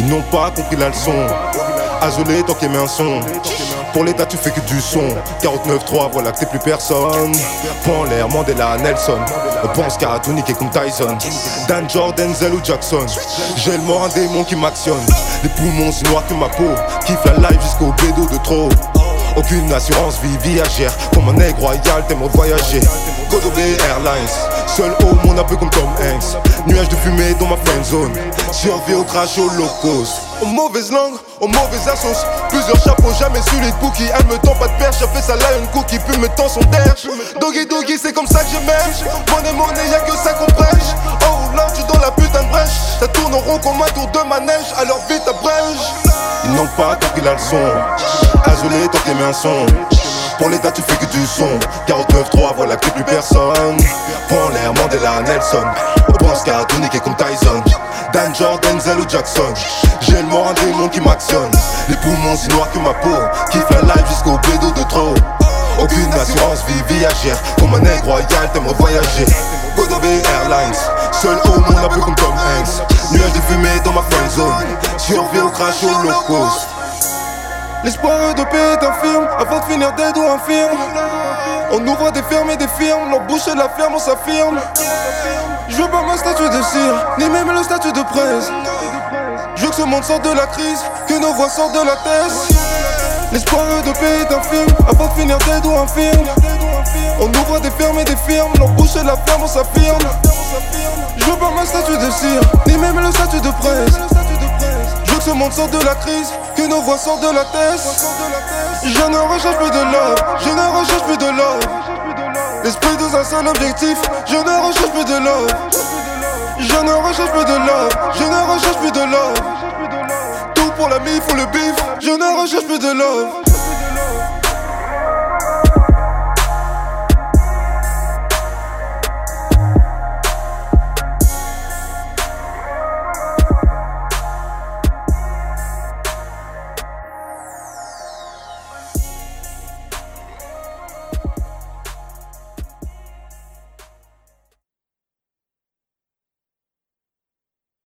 Ils n'ont pas compris la leçon. Asolé tant qu'il met un son. Pour l'état, tu fais que du son. 49-3, voilà que t'es plus personne. En l'air, Mandela, Nelson. On pense qu'à tout niquer comme Tyson. Dan Jordan, Zell ou Jackson. J'ai le mort, un démon qui m'actionne. Les poumons, c'est noir que ma peau. Kiffe la life jusqu'au bédo de trop. Aucune assurance vie viagère. Comme un nègre royal, t'aimes voyager. Godobé Airlines. Seul au monde un peu comme Tom Hanks. Nuage de fumée dans ma friend zone. Survie au crash au low cost. Aux mauvaises langues, aux mauvaises assos. Plusieurs chapeaux, jamais su les cookies. Elle me tend pas de perche, fait sa lion cookie, puis me tend son derche. Doggy doggy, c'est comme ça que je mèche. Monnaie monnaie, y'a que ça qu'on prêche. Oh là, tu dans la putain de brèche. Ça tourne en rond comme un tour de manège. Alors vite abrège. Ils n'ont pas compris la leçon. Asolé, tant t'aimais un son. Pour l'état, tu fais que du son. 49-3, voilà que plus personne. Prends l'air, Mandela, Nelson. On pense qu'à tout niquer comme Tyson. Dan Jordan, Zell ou Jackson. J'ai le mort, un démon qui m'actionne. Les poumons, si noirs que ma peau. Kiffe la life jusqu'au bédo de trop. Aucune assurance vie viagère. Comme un nègre royal, t'aimerais voyager. Godobé Airlines. Seul au monde, un peu comme Tom Hanks. Nuage de fumée dans ma friend zone. Survie au crash au low cost. L'espoir de paix est infirme avant de finir dead ou infirme. On ouvre des fermes et des firmes, l'embouche de la ferme, on s'affirme. Je veux pas ma statue de cire, ni même le statut de presse. Je veux que ce monde sorte de la crise, que nos voix sortent de la tête. L'espoir de paix est infirme avant de finir dead ou infirme. On ouvre des fermes et des firmes, l'embouche de la ferme, on s'affirme. Je veux pas ma statue de cire, ni même le statut de presse. Que ce monde sorte de la crise, que nos voix sortent de la tête. Je ne recherche plus de love, je ne recherche plus de love. L'esprit dans un seul objectif, je ne recherche plus de love. Je ne recherche plus de love, je ne recherche plus de love. Tout pour la mif ou le bif, je ne recherche plus de love.